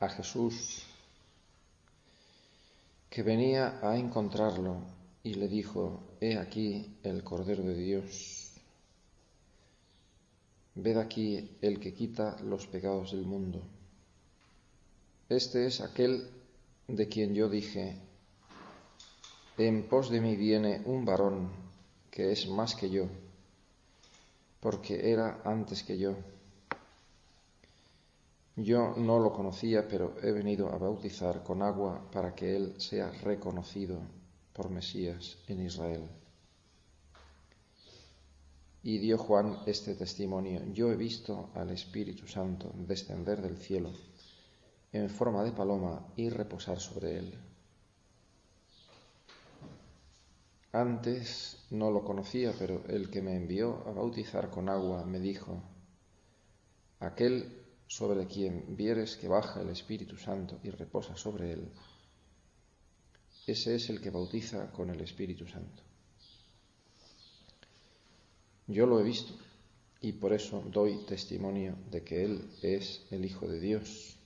a Jesús que venía a encontrarlo y le dijo, He aquí el Cordero de Dios. Ved aquí el que quita los pecados del mundo. Este es aquel de quien yo dije, en pos de mí viene un varón que es más que yo, porque era antes que yo. Yo no lo conocía, pero he venido a bautizar con agua para que él sea reconocido por Mesías en Israel. Y dio Juan este testimonio, yo he visto al Espíritu Santo descender del cielo en forma de paloma y reposar sobre él. Antes no lo conocía, pero el que me envió a bautizar con agua me dijo, aquel sobre quien vieres que baja el Espíritu Santo y reposa sobre él, ese es el que bautiza con el Espíritu Santo. Yo lo he visto y por eso doy testimonio de que Él es el Hijo de Dios.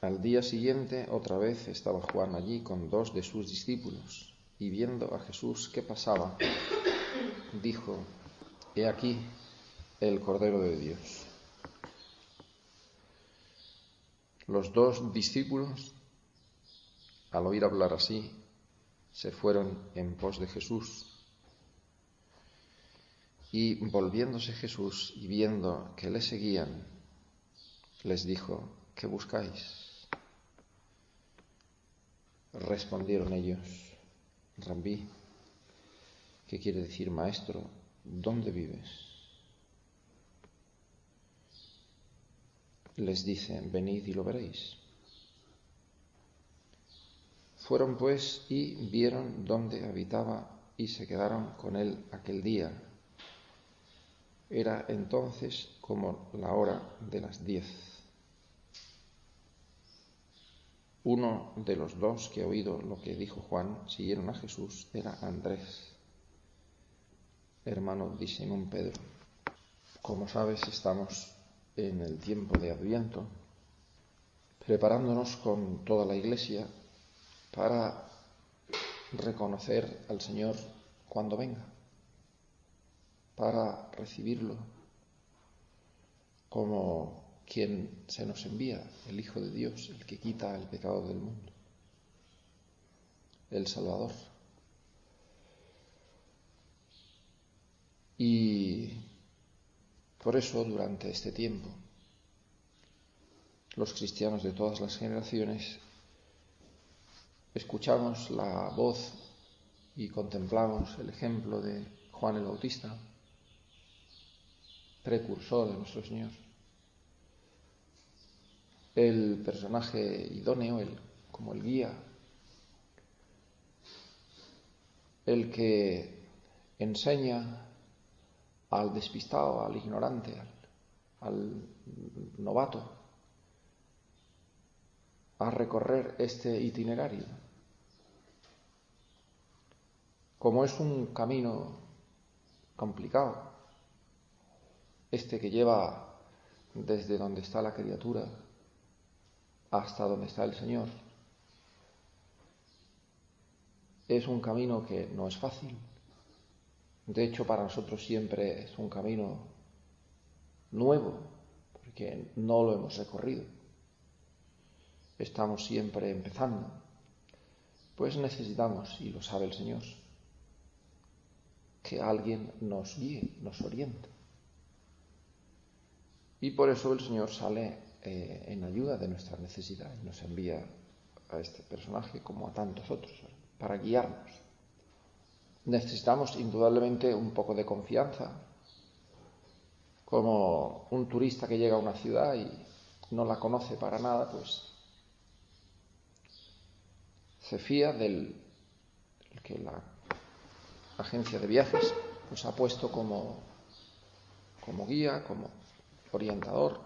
Al día siguiente otra vez estaba Juan allí con dos de sus discípulos y viendo a Jesús que pasaba, dijo, He aquí el Cordero de Dios. Los dos discípulos, al oír hablar así, se fueron en pos de Jesús. Y volviéndose Jesús y viendo que le seguían, les dijo, ¿qué buscáis? Respondieron ellos, Rambí, ¿qué quiere decir maestro? ¿Dónde vives? Les dice, venid y lo veréis. Fueron pues y vieron dónde habitaba y se quedaron con él aquel día. Era entonces como la hora de las diez. Uno de los dos que ha oído lo que dijo Juan, siguieron a Jesús, era Andrés, hermano de Simón Pedro. Como sabes, estamos en el tiempo de Adviento, preparándonos con toda la Iglesia para reconocer al Señor cuando venga, para recibirlo como quien se nos envía, el Hijo de Dios, el que quita el pecado del mundo, el Salvador. Y por eso durante este tiempo los cristianos de todas las generaciones escuchamos la voz y contemplamos el ejemplo de Juan el Bautista, precursor de nuestro Señor, el personaje idóneo, el, como el guía, el que enseña al despistado, al ignorante, al, novato, a recorrer este itinerario. Como es un camino complicado, este que lleva desde donde está la criatura hasta donde está el Señor, es un camino que no es fácil. De hecho, para nosotros siempre es un camino nuevo, porque no lo hemos recorrido. Estamos siempre empezando. Pues necesitamos, y lo sabe el Señor, que alguien nos guíe, nos oriente. Y por eso el Señor sale eh, en ayuda de nuestra necesidad y nos envía a este personaje como a tantos otros para guiarnos. Necesitamos indudablemente un poco de confianza, como un turista que llega a una ciudad y no la conoce para nada, pues se fía del que la agencia de viajes pues ha puesto como, como guía, como orientador,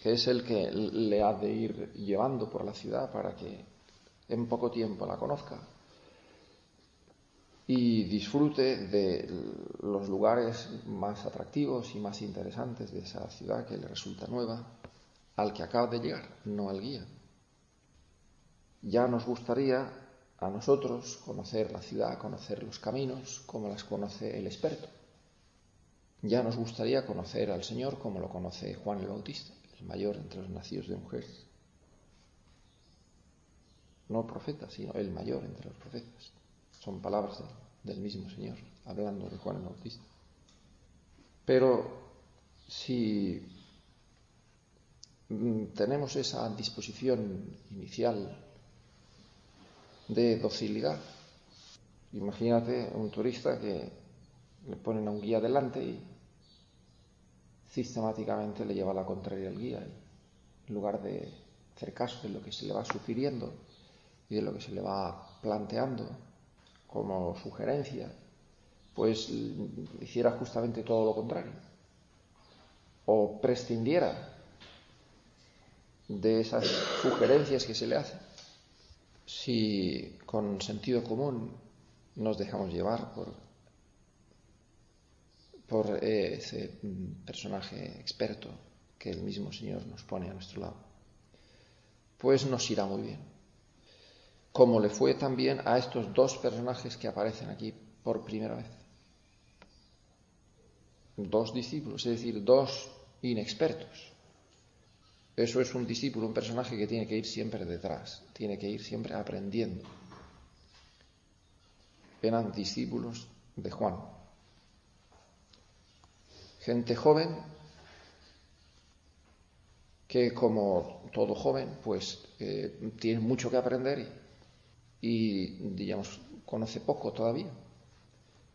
que es el que le ha de ir llevando por la ciudad para que en poco tiempo la conozca y disfrute de los lugares más atractivos y más interesantes de esa ciudad que le resulta nueva al que acaba de llegar, no al guía. Ya nos gustaría a nosotros conocer la ciudad, conocer los caminos como las conoce el experto. Ya nos gustaría conocer al Señor como lo conoce Juan el Bautista, el mayor entre los nacidos de mujeres. No profeta, sino el mayor entre los profetas. Son palabras del mismo Señor, hablando de Juan el Bautista. Pero si mm, tenemos esa disposición inicial de docilidad, imagínate un turista que le ponen a un guía delante y sistemáticamente le lleva la contraria al guía. en lugar de hacer caso de lo que se le va sugiriendo y de lo que se le va planteando como sugerencia, pues hiciera justamente todo lo contrario. O prescindiera de esas sugerencias que se le hacen. Si con sentido común nos dejamos llevar por por ese personaje experto que el mismo Señor nos pone a nuestro lado, pues nos irá muy bien. Como le fue también a estos dos personajes que aparecen aquí por primera vez. Dos discípulos, es decir, dos inexpertos. Eso es un discípulo, un personaje que tiene que ir siempre detrás, tiene que ir siempre aprendiendo. Eran discípulos de Juan, gente joven que como todo joven pues eh, tiene mucho que aprender y, digamos conoce poco todavía.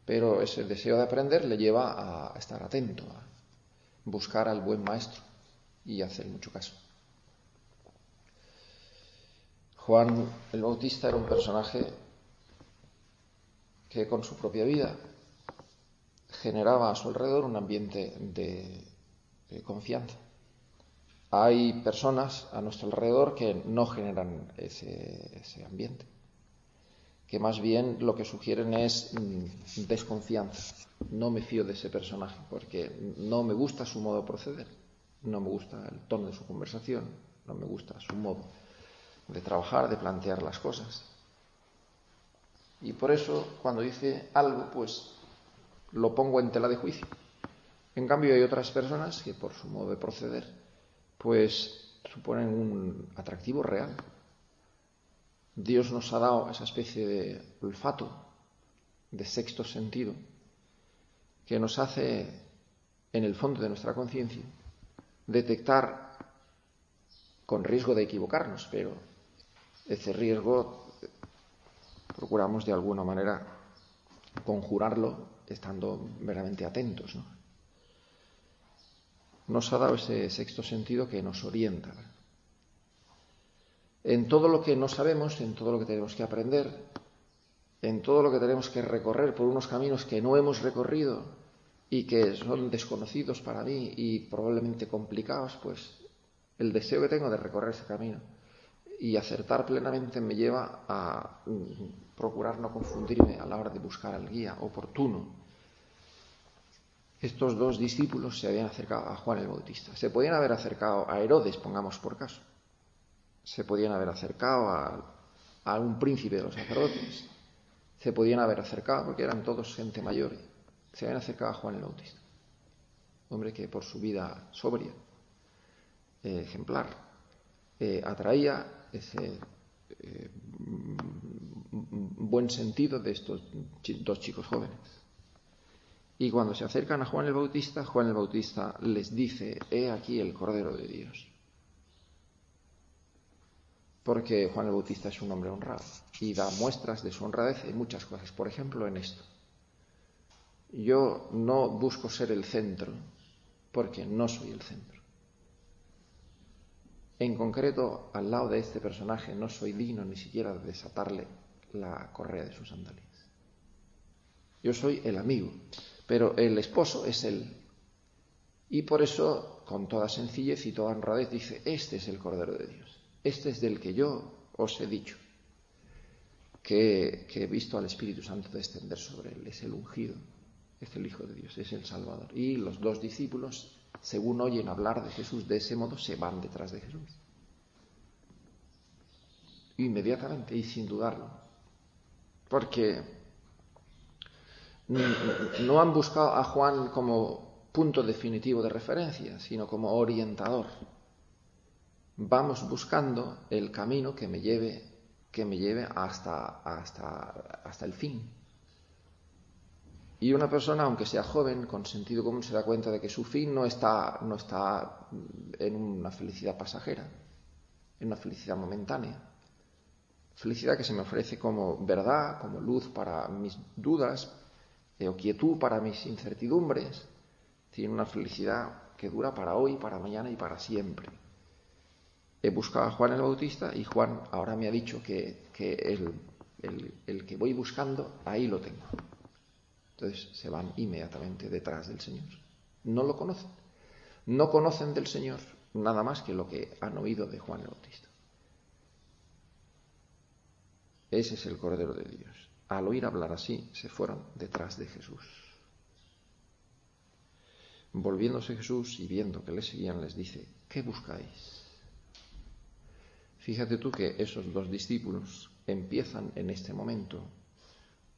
Pero ese deseo de aprender le lleva a estar atento a buscar al buen maestro y hacer mucho caso. Juan el Bautista era un personaje que con su propia vida generaba a su alrededor un ambiente de, confianza. Hay personas a nuestro alrededor que no generan ese, ambiente, que más bien lo que sugieren es mm, desconfianza. No me fío de ese personaje porque no me gusta su modo de proceder, no me gusta el tono de su conversación, no me gusta su modo de trabajar, de plantear las cosas. Y por eso, cuando dice algo, pues lo pongo en tela de juicio. En cambio, hay otras personas que por su modo de proceder, pues suponen un atractivo real. Dios nos ha dado esa especie de olfato, de sexto sentido, que nos hace, en el fondo de nuestra conciencia, detectar, con riesgo de equivocarnos, pero ese riesgo procuramos de alguna manera conjurarlo estando verdaderamente atentos. ¿no? Nos ha dado ese sexto sentido que nos orienta. En todo lo que no sabemos, en todo lo que tenemos que aprender, en todo lo que tenemos que recorrer por unos caminos que no hemos recorrido y que son desconocidos para mí y probablemente complicados, pues el deseo que tengo de recorrer ese camino y acertar plenamente me lleva a mm, procurar no confundirme a la hora de buscar al guía oportuno estos dos discípulos se habían acercado a Juan el Bautista. Se podían haber acercado a Herodes, pongamos por caso. Se podían haber acercado a, un príncipe de los sacerdotes. Se podían haber acercado, porque eran todos gente mayor, se habían acercado a Juan el Bautista. hombre que por su vida sobria, eh, ejemplar, eh, atraía ese eh, buen sentido de estos dos chicos jóvenes. Y cuando se acercan a Juan el Bautista, Juan el Bautista les dice, he aquí el Cordero de Dios. Porque Juan el Bautista es un hombre honrado y da muestras de su honradez en muchas cosas. Por ejemplo, en esto. Yo no busco ser el centro, porque no soy el centro. En concreto, al lado de este personaje no soy digno ni siquiera de desatarle la correa de sus sandalias. Yo soy el amigo, pero el esposo es él. Y por eso, con toda sencillez y toda honradez, dice, este es el Cordero de Dios. Este es del que yo os he dicho, que, he visto al Espíritu Santo descender sobre él. Es el ungido, es el Hijo de Dios, es el Salvador. Y los dos discípulos según oyen hablar de Jesús de ese modo, se van detrás de Jesús. Inmediatamente y sin dudarlo. Porque no han buscado a Juan como punto definitivo de referencia, sino como orientador. Vamos buscando el camino que me lleve, que me lleve hasta, hasta, hasta el fin. Y una persona, aunque sea joven, con sentido común, se da cuenta de que su fin no está, no está en una felicidad pasajera, en una felicidad momentánea. Felicidad que se me ofrece como verdad, como luz para mis dudas, eh, o quietud para mis incertidumbres. Tiene una felicidad que dura para hoy, para mañana y para siempre. He buscado a Juan el Bautista y Juan ahora me ha dicho que, el que voy buscando, ahí lo tengo. Entonces se van inmediatamente detrás del Señor. No lo conocen. No conocen del Señor nada más que lo que han oído de Juan el Bautista. Ese es el Cordero de Dios. Al oír hablar así, se fueron detrás de Jesús. Volviéndose Jesús y viendo que le seguían, les dice, ¿qué buscáis? Fíjate tú que esos dos discípulos empiezan en este momento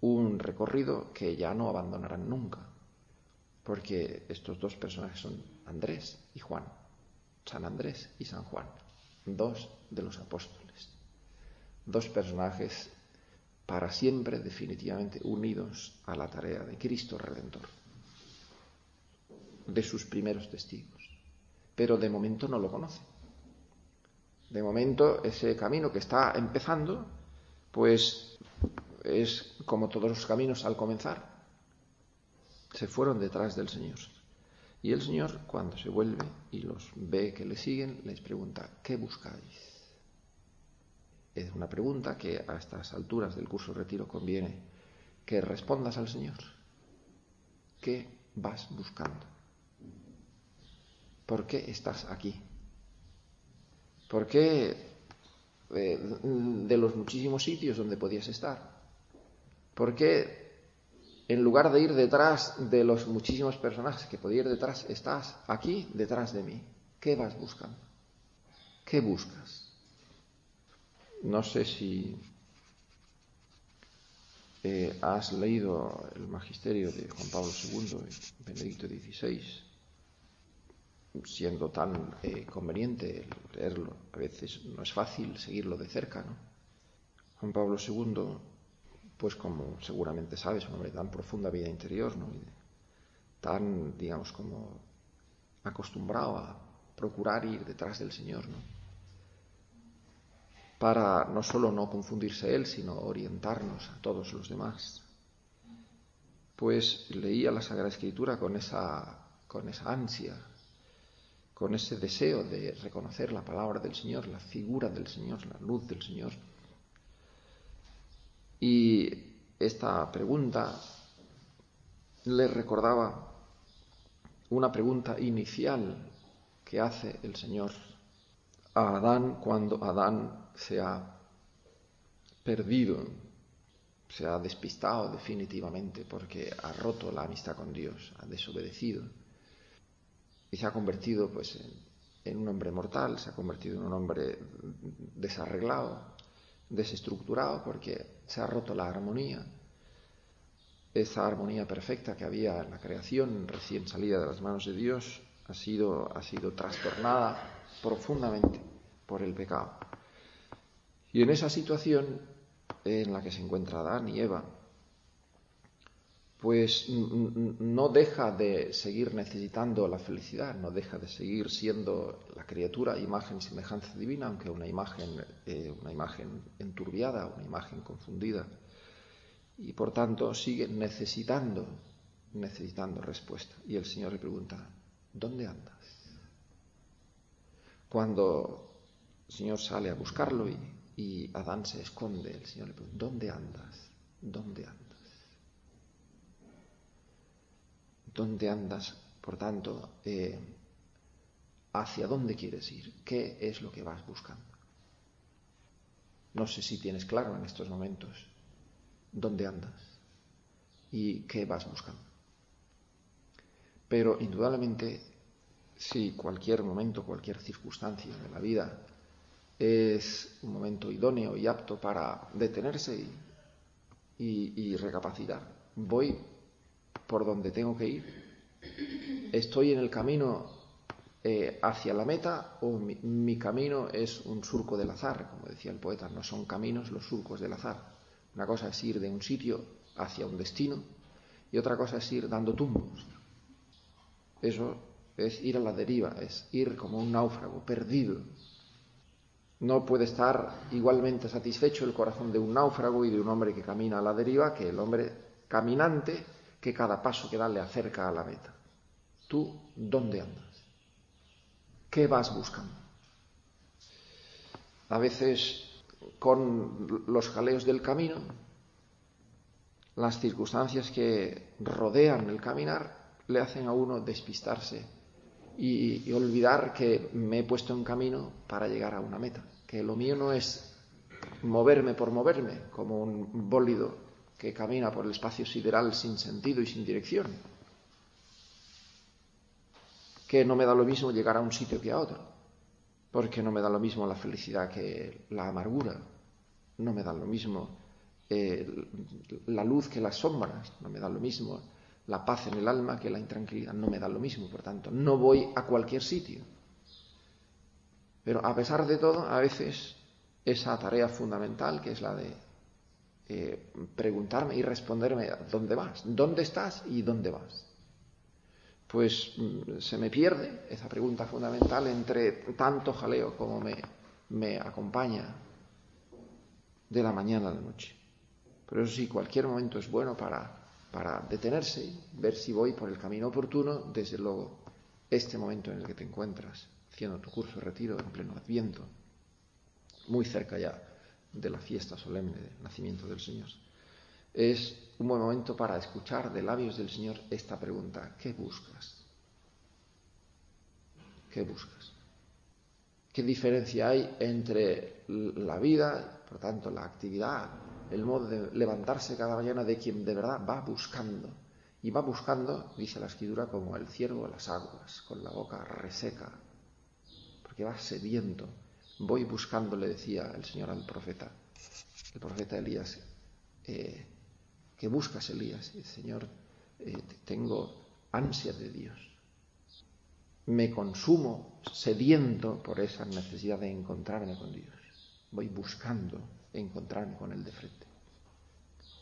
un recorrido que ya no abandonarán nunca, porque estos dos personajes son Andrés y Juan, San Andrés y San Juan, dos de los apóstoles, dos personajes para siempre definitivamente unidos a la tarea de Cristo Redentor, de sus primeros testigos, pero de momento no lo conocen. De momento ese camino que está empezando, pues es como todos los caminos al comenzar. Se fueron detrás del Señor. Y el Señor, cuando se vuelve y los ve que le siguen, les pregunta, ¿qué buscáis? Es una pregunta que a estas alturas del curso retiro conviene que respondas al Señor. ¿Qué vas buscando? ¿Por qué estás aquí? ¿Por qué eh, de los muchísimos sitios donde podías estar? ¿Por qué en lugar de ir detrás de los muchísimos personajes que podía ir detrás, estás aquí detrás de mí? ¿Qué vas buscando? ¿Qué buscas? No sé si eh, has leído el magisterio de Juan Pablo II y Benedicto XVI, siendo tan eh, conveniente leerlo. A veces no es fácil seguirlo de cerca, ¿no? Juan Pablo II pues como seguramente sabes, un hombre tan profunda vida interior, ¿no? tan, digamos, como acostumbrado a procurar ir detrás del Señor, ¿no? Para no solo no confundirse él, sino orientarnos a todos los demás. Pues leía la Sagrada Escritura con esa, con esa ansia, con ese deseo de reconocer la palabra del Señor, la figura del Señor, la luz del Señor. Y esta pregunta le recordaba una pregunta inicial que hace el Señor a Adán cuando Adán se ha perdido, se ha despistado definitivamente porque ha roto la amistad con Dios, ha desobedecido y se ha convertido pues en, un hombre mortal, se ha convertido en un hombre desarreglado, desestructurado porque se ha roto la armonía esa armonía perfecta que había en la creación recién salida de las manos de Dios ha sido, ha sido trastornada profundamente por el pecado. Y en esa situación en la que se encuentra Adán y Eva, pues no deja de seguir necesitando la felicidad, no deja de seguir siendo la criatura imagen semejanza divina, aunque una imagen, eh, una imagen enturbiada, una imagen confundida, y por tanto sigue necesitando, necesitando respuesta. Y el Señor le pregunta, ¿dónde andas? Cuando el Señor sale a buscarlo y, y Adán se esconde, el Señor le pregunta, ¿dónde andas? ¿Dónde andas? Dónde andas, por tanto, eh, hacia dónde quieres ir, qué es lo que vas buscando. No sé si tienes claro en estos momentos dónde andas y qué vas buscando. Pero indudablemente, si cualquier momento, cualquier circunstancia de la vida es un momento idóneo y apto para detenerse y recapacitar, voy por donde tengo que ir? ¿Estoy en el camino eh, hacia la meta o mi, camino es un surco del azar? Como decía el poeta, no son caminos los surcos del azar. Una cosa es ir de un sitio hacia un destino y otra cosa es ir dando tumbos. Eso es ir a la deriva, es ir como un náufrago, perdido. No puede estar igualmente satisfecho el corazón de un náufrago y de un hombre que camina a la deriva que el hombre caminante que cada paso que da le acerca a la meta. ¿Tú dónde andas? ¿Qué vas buscando? A veces con los jaleos del camino, las circunstancias que rodean el caminar le hacen a uno despistarse y, y, olvidar que me he puesto en camino para llegar a una meta, que lo mío no es moverme por moverme como un bólido que camina por el espacio sideral sin sentido y sin dirección. Que no me da lo mismo llegar a un sitio que a otro, porque no me da lo mismo la felicidad que la amargura, no me da lo mismo eh, la luz que las sombras, no me da lo mismo la paz en el alma que la intranquilidad, no me da lo mismo, por tanto, no voy a cualquier sitio. Pero a pesar de todo, a veces esa tarea fundamental, que es la de eh, preguntarme y responderme dónde vas, dónde estás y dónde vas. Pues mm, se me pierde esa pregunta fundamental entre tanto jaleo como me, me acompaña de la mañana a la noche. Pero eso sí, cualquier momento es bueno para, para detenerse, ver si voy por el camino oportuno, desde luego este momento en el que te encuentras, haciendo tu curso de retiro en pleno adviento, muy cerca ya de la fiesta solemne del nacimiento del Señor. Es un buen momento para escuchar de labios del Señor esta pregunta, ¿qué buscas? ¿Qué buscas? ¿Qué diferencia hay entre la vida, por tanto la actividad, el modo de levantarse cada mañana de quien de verdad va buscando? Y va buscando, dice la escritura, como el ciervo las aguas, con la boca reseca, porque va sediento Voy buscando, le decía el Señor al profeta, el profeta Elías, eh, ¿qué buscas, Elías? El Señor, eh, tengo ansia de Dios. Me consumo sediento por esa necesidad de encontrarme con Dios. Voy buscando encontrarme con Él de frente.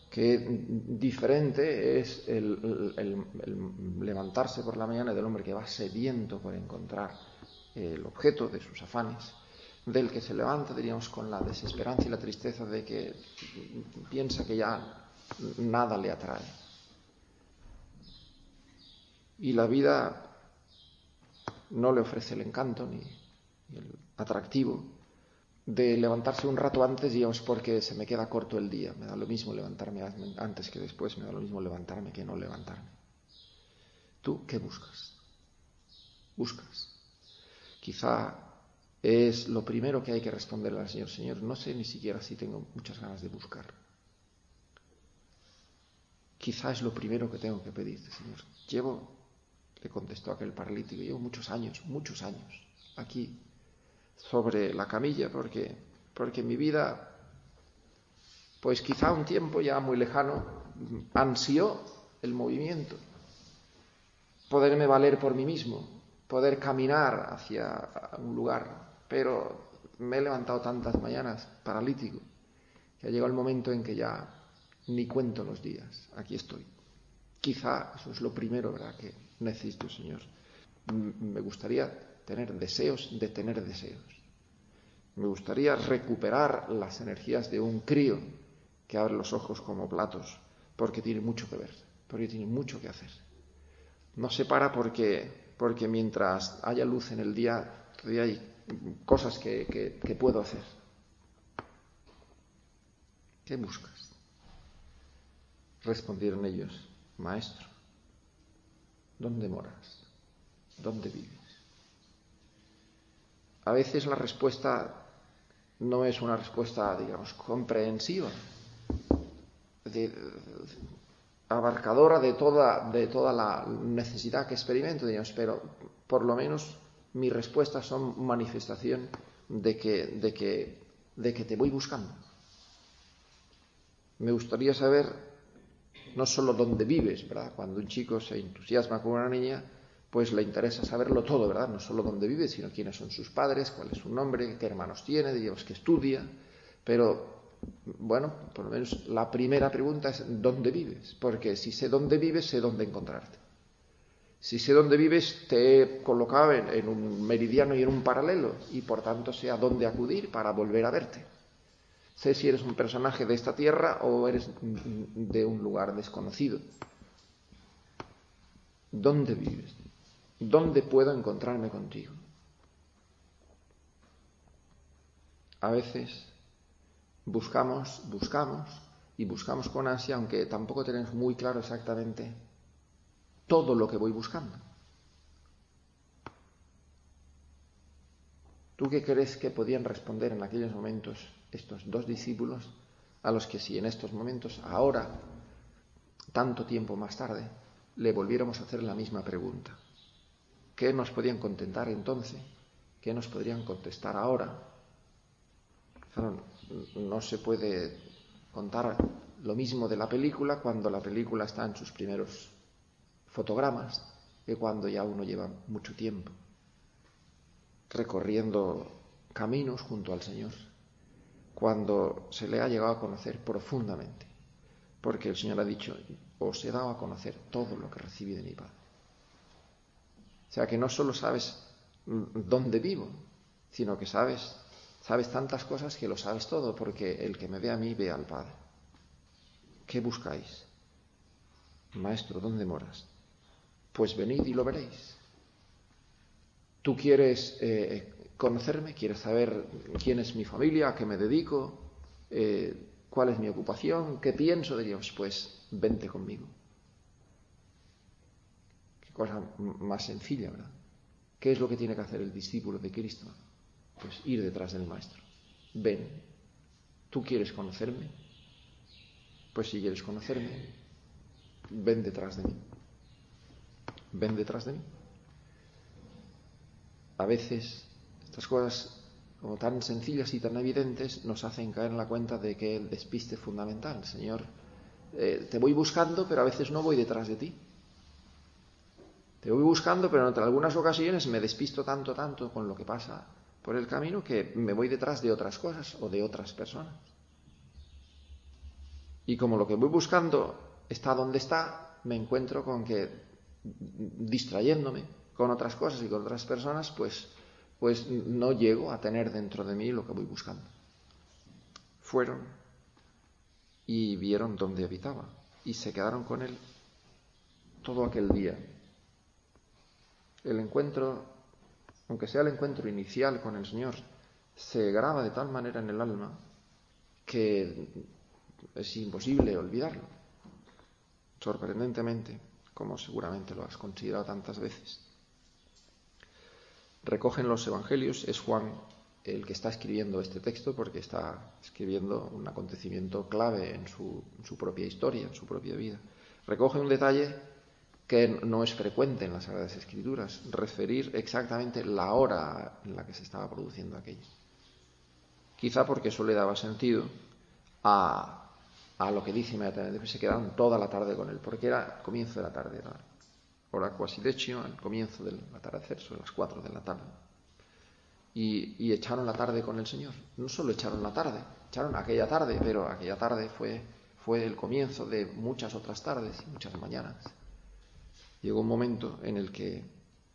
Qué diferente es el, el levantarse por la mañana del hombre que va sediento por encontrar el objeto de sus afanes del que se levanta, diríamos, con la desesperanza y la tristeza de que piensa que ya nada le atrae. Y la vida no le ofrece el encanto ni, el atractivo de levantarse un rato antes, digamos, porque se me queda corto el día. Me da lo mismo levantarme antes que después, me da lo mismo levantarme que no levantarme. ¿Tú qué buscas? Buscas. Quizá es lo primero que hay que responderle al Señor. Señor, no sé ni siquiera si tengo muchas ganas de buscar. Quizá es lo primero que tengo que pedirte, Señor. Llevo, le contestó aquel paralítico, llevo muchos años, muchos años aquí sobre la camilla porque, porque mi vida, pues quizá un tiempo ya muy lejano, ansió el movimiento, poderme valer por mí mismo, poder caminar hacia un lugar, pero me he levantado tantas mañanas paralítico que ha llegado el momento en que ya ni cuento los días, aquí estoy. Quizá eso es lo primero ¿verdad? que necesito, Señor. Me gustaría tener deseos de tener deseos. Me gustaría recuperar las energías de un crío que abre los ojos como platos, porque tiene mucho que ver, porque tiene mucho que hacer. No se para porque, porque mientras haya luz en el día, todavía hay cosas que, que puedo hacer. ¿Qué buscas? Respondieron ellos, Maestro, ¿dónde moras? ¿Dónde vives? A veces la respuesta no es una respuesta, digamos, comprensiva, abarcadora de toda, de toda la necesidad que experimento, digamos, pero por lo menos mis respuestas son manifestación de que, de que, de que te voy buscando. Me gustaría saber no solo dónde vives, ¿verdad? Cuando un chico se entusiasma con una niña, pues le interesa saberlo todo, ¿verdad? No solo dónde vive, sino quiénes son sus padres, cuál es su nombre, qué hermanos tiene, digamos que estudia. Pero, bueno, por lo menos la primera pregunta es ¿dónde vives? Porque si sé dónde vives, sé dónde encontrarte. Si sé dónde vives, te he colocado en, un meridiano y en un paralelo, y por tanto sé a dónde acudir para volver a verte. Sé si eres un personaje de esta tierra o eres de un lugar desconocido. ¿Dónde vives? ¿Dónde puedo encontrarme contigo? A veces buscamos, buscamos y buscamos con ansia, aunque tampoco tenemos muy claro exactamente todo lo que voy buscando. ¿Tú qué crees que podían responder en aquellos momentos estos dos discípulos a los que si en estos momentos, ahora, tanto tiempo más tarde, le volviéramos a hacer la misma pregunta. ¿Qué nos podían contentar entonces? ¿Qué nos podrían contestar ahora? No se puede contar lo mismo de la película cuando la película está en sus primeros fotogramas que cuando ya uno lleva mucho tiempo recorriendo caminos junto al Señor cuando se le ha llegado a conocer profundamente, porque el Señor ha dicho, os he dado a conocer todo lo que recibí de mi Padre. O sea que no solo sabes dónde vivo, sino que sabes, sabes tantas cosas que lo sabes todo, porque el que me ve a mí ve al Padre. ¿Qué buscáis? Maestro, ¿dónde moras? Pues venid y lo veréis. ¿Tú quieres eh, conocerme, quieres saber quién es mi familia, a qué me dedico, eh, cuál es mi ocupación, qué pienso de Dios, pues vente conmigo. Qué cosa más sencilla, ¿verdad? ¿Qué es lo que tiene que hacer el discípulo de Cristo? Pues ir detrás del Maestro. Ven, ¿tú quieres conocerme? Pues si quieres conocerme, ven detrás de mí. Ven detrás de mí. A veces estas cosas, como tan sencillas y tan evidentes, nos hacen caer en la cuenta de que el despiste es fundamental. Señor, eh, te voy buscando, pero a veces no voy detrás de ti. Te voy buscando, pero en algunas ocasiones me despisto tanto, tanto con lo que pasa por el camino que me voy detrás de otras cosas o de otras personas. Y como lo que voy buscando está donde está, me encuentro con que distrayéndome con otras cosas y con otras personas, pues pues no llego a tener dentro de mí lo que voy buscando. Fueron y vieron dónde habitaba y se quedaron con él todo aquel día. El encuentro, aunque sea el encuentro inicial con el Señor, se graba de tal manera en el alma que es imposible olvidarlo. Sorprendentemente, como seguramente lo has considerado tantas veces recogen los evangelios, es Juan el que está escribiendo este texto porque está escribiendo un acontecimiento clave en su, propia historia, en su propia vida. Recoge un detalle que no es frecuente en las Sagradas Escrituras, referir exactamente la hora en la que se estaba produciendo aquello. Quizá porque eso le daba sentido a, lo que dice inmediatamente, se quedaron toda la tarde con él, porque era comienzo de la tarde, era hora quasi decimo, al comienzo del atardecer, sobre las cuatro de la tarde. Y, echaron la tarde con el Señor. No solo echaron la tarde, echaron aquella tarde, pero aquella tarde fue, fue el comienzo de muchas otras tardes y muchas mañanas. Llegó un momento en el que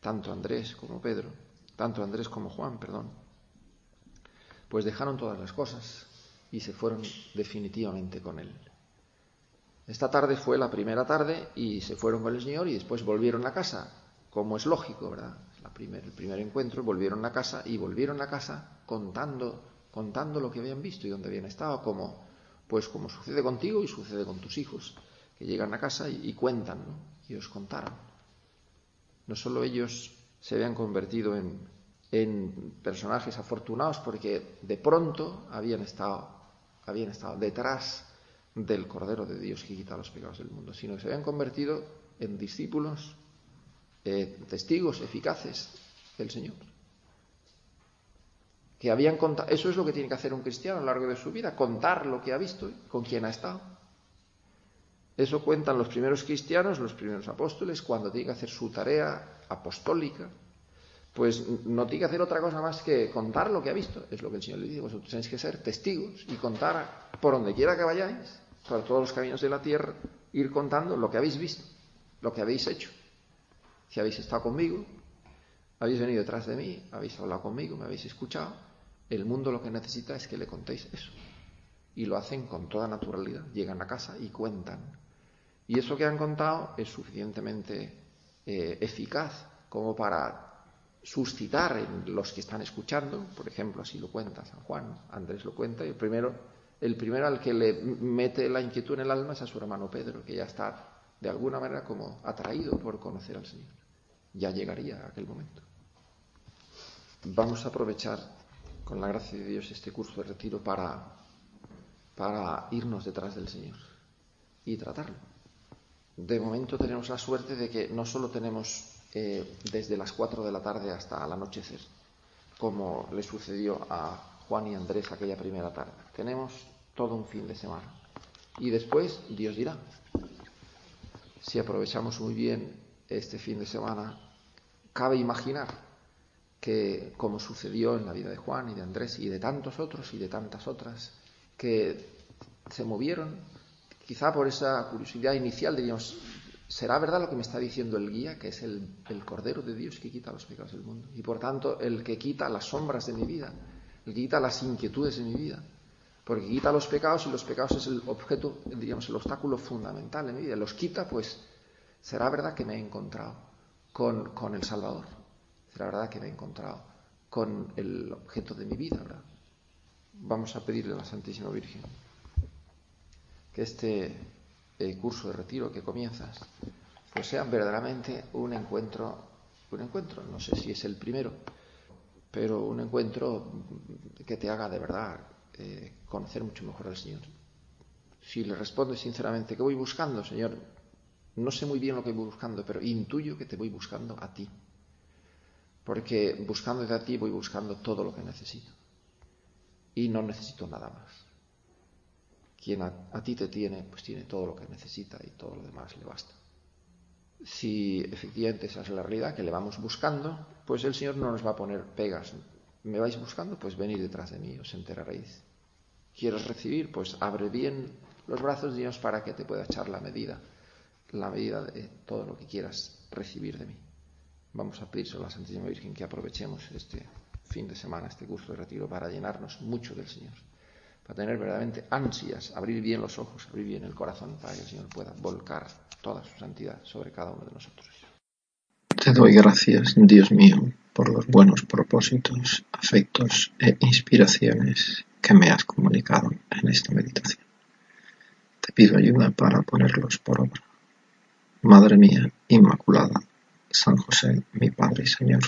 tanto Andrés como Pedro, tanto Andrés como Juan, perdón, pues dejaron todas las cosas y se fueron definitivamente con él. Esta tarde fue la primera tarde y se fueron con el Señor y después volvieron a casa, como es lógico, ¿verdad? El primer encuentro, volvieron a casa y volvieron a casa contando, contando lo que habían visto y dónde habían estado, como, pues como sucede contigo y sucede con tus hijos, que llegan a casa y, cuentan, ¿no? Y os contaron. No solo ellos se habían convertido en, en personajes afortunados porque de pronto habían estado, habían estado detrás del Cordero de Dios que quita los pecados del mundo, sino que se habían convertido en discípulos, testigos eficaces del Señor. Que habían contado, eso es lo que tiene que hacer un cristiano a lo largo de su vida, contar lo que ha visto, con quién ha estado. Eso cuentan los primeros cristianos, los primeros apóstoles, cuando tienen que hacer su tarea apostólica, pues no tiene que hacer otra cosa más que contar lo que ha visto. Es lo que el Señor le dice, vosotros tenéis que ser testigos y contar por donde quiera que vayáis, por todos los caminos de la tierra, ir contando lo que habéis visto, lo que habéis hecho. Si habéis estado conmigo, habéis venido detrás de mí, habéis hablado conmigo, me habéis escuchado, el mundo lo que necesita es que le contéis eso. Y lo hacen con toda naturalidad. Llegan a casa y cuentan. Y eso que han contado es suficientemente eh, eficaz como para suscitar en los que están escuchando, por ejemplo, así lo cuenta San Juan, Andrés lo cuenta, y el primero, el primero al que le mete la inquietud en el alma es a su hermano Pedro, que ya está de alguna manera como atraído por conocer al Señor. Ya llegaría aquel momento. Vamos a aprovechar, con la gracia de Dios, este curso de retiro para, para irnos detrás del Señor y tratarlo. De momento tenemos la suerte de que no solo tenemos eh, desde las 4 de la tarde hasta el anochecer, como le sucedió a Juan y Andrés aquella primera tarde. Tenemos todo un fin de semana. Y después Dios dirá, si aprovechamos muy bien este fin de semana, cabe imaginar que, como sucedió en la vida de Juan y de Andrés y de tantos otros y de tantas otras, que se movieron, quizá por esa curiosidad inicial, diríamos, ¿será verdad lo que me está diciendo el guía, que es el, Cordero de Dios que quita los pecados del mundo? Y por tanto, el que quita las sombras de mi vida, el que quita las inquietudes de mi vida. Porque quita los pecados y los pecados es el objeto, digamos, el obstáculo fundamental de mi vida. Los quita, pues será verdad que me he encontrado con, con el Salvador. Será verdad que me he encontrado con el objeto de mi vida, ¿verdad? Vamos a pedirle a la Santísima Virgen que este el curso de retiro que comienzas, pues sea verdaderamente un encuentro, un encuentro, no sé si es el primero, pero un encuentro que te haga de verdad eh, conocer mucho mejor al Señor. Si le respondes sinceramente, ¿qué voy buscando, Señor? No sé muy bien lo que voy buscando, pero intuyo que te voy buscando a ti. Porque buscándote a ti voy buscando todo lo que necesito. Y no necesito nada más. Quien a, ti te tiene, pues tiene todo lo que necesita y todo lo demás le basta. Si efectivamente esa es la realidad, que le vamos buscando, pues el Señor no nos va a poner pegas. ¿Me vais buscando? Pues venid detrás de mí, os enteraréis. ¿Quieres recibir? Pues abre bien los brazos de Dios para que te pueda echar la medida, la medida de todo lo que quieras recibir de mí. Vamos a pedirse a la Santísima Virgen que aprovechemos este fin de semana, este curso de retiro, para llenarnos mucho del Señor para tener verdaderamente ansias, abrir bien los ojos, abrir bien el corazón, para que el Señor pueda volcar toda su santidad sobre cada uno de nosotros. Te doy gracias, Dios mío, por los buenos propósitos, afectos e inspiraciones que me has comunicado en esta meditación. Te pido ayuda para ponerlos por obra. Madre mía, Inmaculada, San José, mi Padre y Señor,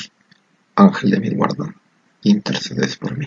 Ángel de mi guarda, interceded por mí.